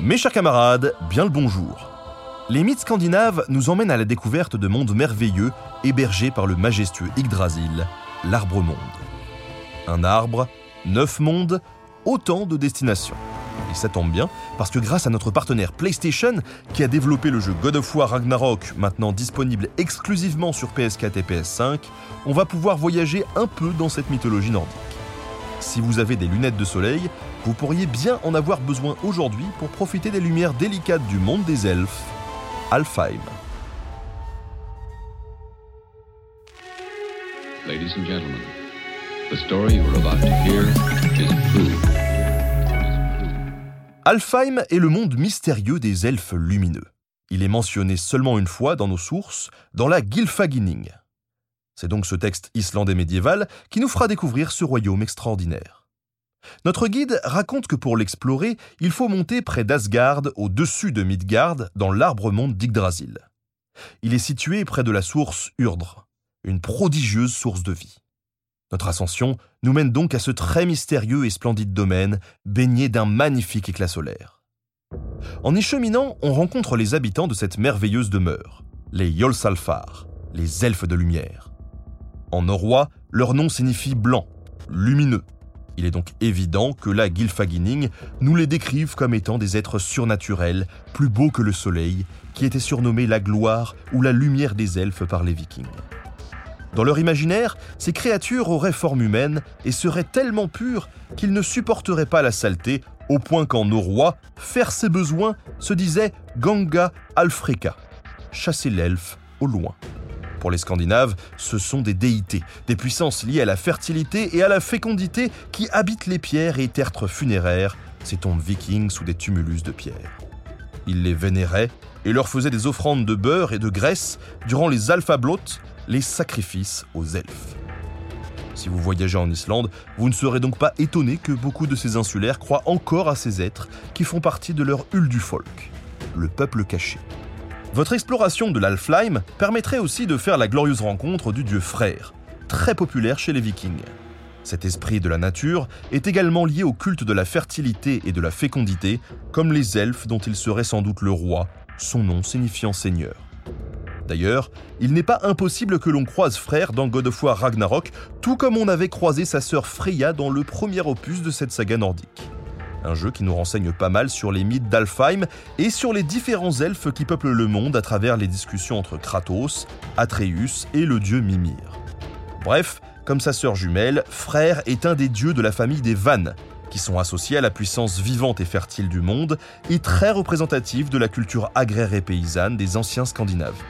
Mes chers camarades, bien le bonjour. Les mythes scandinaves nous emmènent à la découverte de mondes merveilleux hébergés par le majestueux Yggdrasil, l'arbre-monde. Un arbre, neuf mondes, autant de destinations. Ça tombe bien, parce que grâce à notre partenaire PlayStation, qui a développé le jeu God of War Ragnarok, maintenant disponible exclusivement sur PS4 et PS5, on va pouvoir voyager un peu dans cette mythologie nordique. Si vous avez des lunettes de soleil, vous pourriez bien en avoir besoin aujourd'hui pour profiter des lumières délicates du monde des elfes, Alfheim. Ladies and gentlemen, the story you about to hear is true. Alfheim est le monde mystérieux des elfes lumineux. Il est mentionné seulement une fois dans nos sources, dans la Gylfaginning. C'est donc ce texte islandais médiéval qui nous fera découvrir ce royaume extraordinaire. Notre guide raconte que pour l'explorer, il faut monter près d'Asgard, au-dessus de Midgard, dans l'arbre-monde d'Yggdrasil. Il est situé près de la source Urdre, une prodigieuse source de vie. Notre ascension nous mène donc à ce très mystérieux et splendide domaine, baigné d'un magnifique éclat solaire. En y cheminant, on rencontre les habitants de cette merveilleuse demeure, les Yolsalfar, les elfes de lumière. En norrois, leur nom signifie blanc, lumineux. Il est donc évident que la Gylfaginning nous les décrive comme étant des êtres surnaturels, plus beaux que le soleil, qui étaient surnommés la gloire ou la lumière des elfes par les vikings. Dans leur imaginaire, ces créatures auraient forme humaine et seraient tellement pures qu'ils ne supporteraient pas la saleté, au point qu'en norrois, faire ses besoins se disait Ganga Alfreka, chasser l'elfe au loin. Pour les Scandinaves, ce sont des déités, des puissances liées à la fertilité et à la fécondité qui habitent les pierres et tertres funéraires, ces tombes vikings sous des tumulus de pierre. Ils les vénéraient et leur faisaient des offrandes de beurre et de graisse durant les alphablotes, les sacrifices aux elfes. Si vous voyagez en Islande, vous ne serez donc pas étonné que beaucoup de ces insulaires croient encore à ces êtres qui font partie de leur Uldufolk, le peuple caché. Votre exploration de l'Alfheim permettrait aussi de faire la glorieuse rencontre du dieu frère, très populaire chez les vikings. Cet esprit de la nature est également lié au culte de la fertilité et de la fécondité, comme les elfes dont il serait sans doute le roi, son nom signifiant seigneur. D'ailleurs, il n'est pas impossible que l'on croise Frère dans God of War Ragnarok, tout comme on avait croisé sa sœur Freya dans le premier opus de cette saga nordique. Un jeu qui nous renseigne pas mal sur les mythes d'Alfheim et sur les différents elfes qui peuplent le monde à travers les discussions entre Kratos, Atreus et le dieu Mimir. Bref, comme sa sœur jumelle, Frère est un des dieux de la famille des Vannes, qui sont associés à la puissance vivante et fertile du monde et très représentatifs de la culture agraire et paysanne des anciens Scandinaves.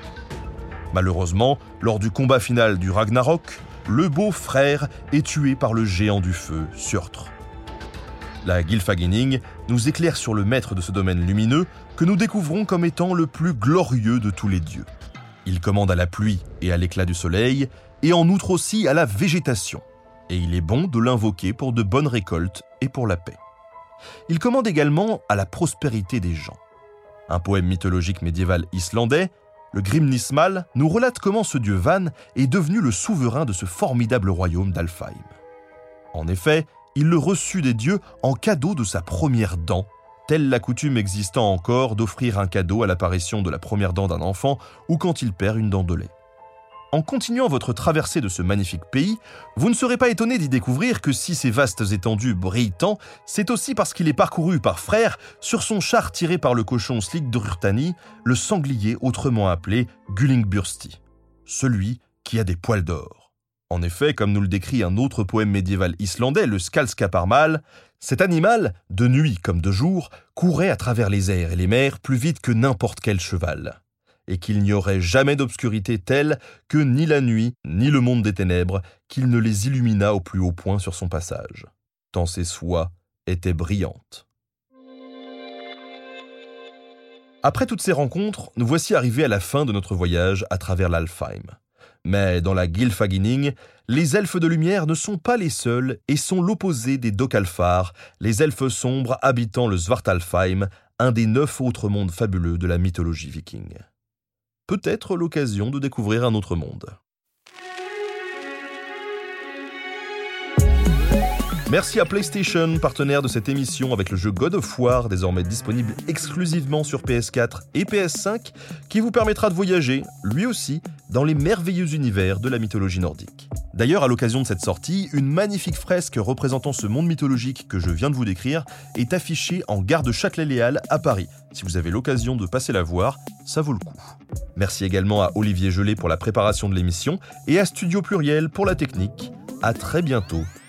Malheureusement, lors du combat final du Ragnarok, le beau frère est tué par le géant du feu, Surtr. La Gylfaginning nous éclaire sur le maître de ce domaine lumineux que nous découvrons comme étant le plus glorieux de tous les dieux. Il commande à la pluie et à l'éclat du soleil, et en outre aussi à la végétation. Et il est bon de l'invoquer pour de bonnes récoltes et pour la paix. Il commande également à la prospérité des gens. Un poème mythologique médiéval islandais le Grimnismal nous relate comment ce dieu Van est devenu le souverain de ce formidable royaume d'Alfheim. En effet, il le reçut des dieux en cadeau de sa première dent, telle la coutume existant encore d'offrir un cadeau à l'apparition de la première dent d'un enfant ou quand il perd une dent de lait. En continuant votre traversée de ce magnifique pays, vous ne serez pas étonné d'y découvrir que si ces vastes étendues brillent tant, c'est aussi parce qu'il est parcouru par frère sur son char tiré par le cochon Drurtani, le sanglier autrement appelé Gullingbursti, celui qui a des poils d'or. En effet, comme nous le décrit un autre poème médiéval islandais, le Skalskaparmal, cet animal, de nuit comme de jour, courait à travers les airs et les mers plus vite que n'importe quel cheval. Et qu'il n'y aurait jamais d'obscurité telle que ni la nuit, ni le monde des ténèbres, qu'il ne les illumina au plus haut point sur son passage, tant ses soies étaient brillantes. Après toutes ces rencontres, nous voici arrivés à la fin de notre voyage à travers l'Alfheim. Mais dans la Gylfaginning, les elfes de lumière ne sont pas les seuls et sont l'opposé des Dokalfar, les elfes sombres habitant le Svartalfheim, un des neuf autres mondes fabuleux de la mythologie viking. Peut-être l'occasion de découvrir un autre monde. Merci à PlayStation, partenaire de cette émission avec le jeu God of War, désormais disponible exclusivement sur PS4 et PS5, qui vous permettra de voyager, lui aussi, dans les merveilleux univers de la mythologie nordique. D'ailleurs, à l'occasion de cette sortie, une magnifique fresque représentant ce monde mythologique que je viens de vous décrire est affichée en gare de Châtelet-Léal à Paris. Si vous avez l'occasion de passer la voir, ça vaut le coup. Merci également à Olivier Gelé pour la préparation de l'émission et à Studio Pluriel pour la technique. À très bientôt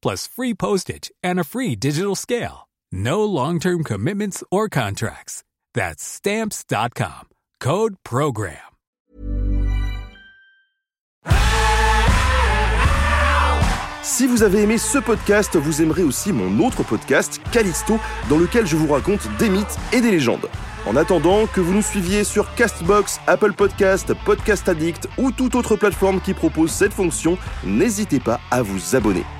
plus free postage and a free digital scale. No long term commitments or contracts. That's Stamps.com. Code PROGRAM. Si vous avez aimé ce podcast, vous aimerez aussi mon autre podcast, Callisto, dans lequel je vous raconte des mythes et des légendes. En attendant que vous nous suiviez sur Castbox, Apple Podcast, Podcast Addict ou toute autre plateforme qui propose cette fonction, n'hésitez pas à vous abonner.